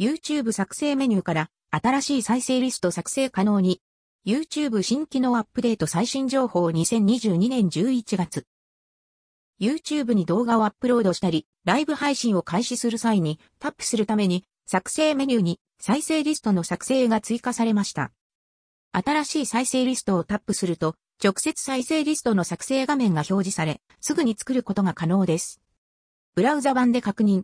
YouTube 作成メニューから新しい再生リスト作成可能に YouTube 新機能アップデート最新情報2022年11月 YouTube に動画をアップロードしたり、ライブ配信を開始する際にタップするために作成メニューに再生リストの作成が追加されました。新しい再生リストをタップすると、直接再生リストの作成画面が表示され、すぐに作ることが可能です。ブラウザ版で確認、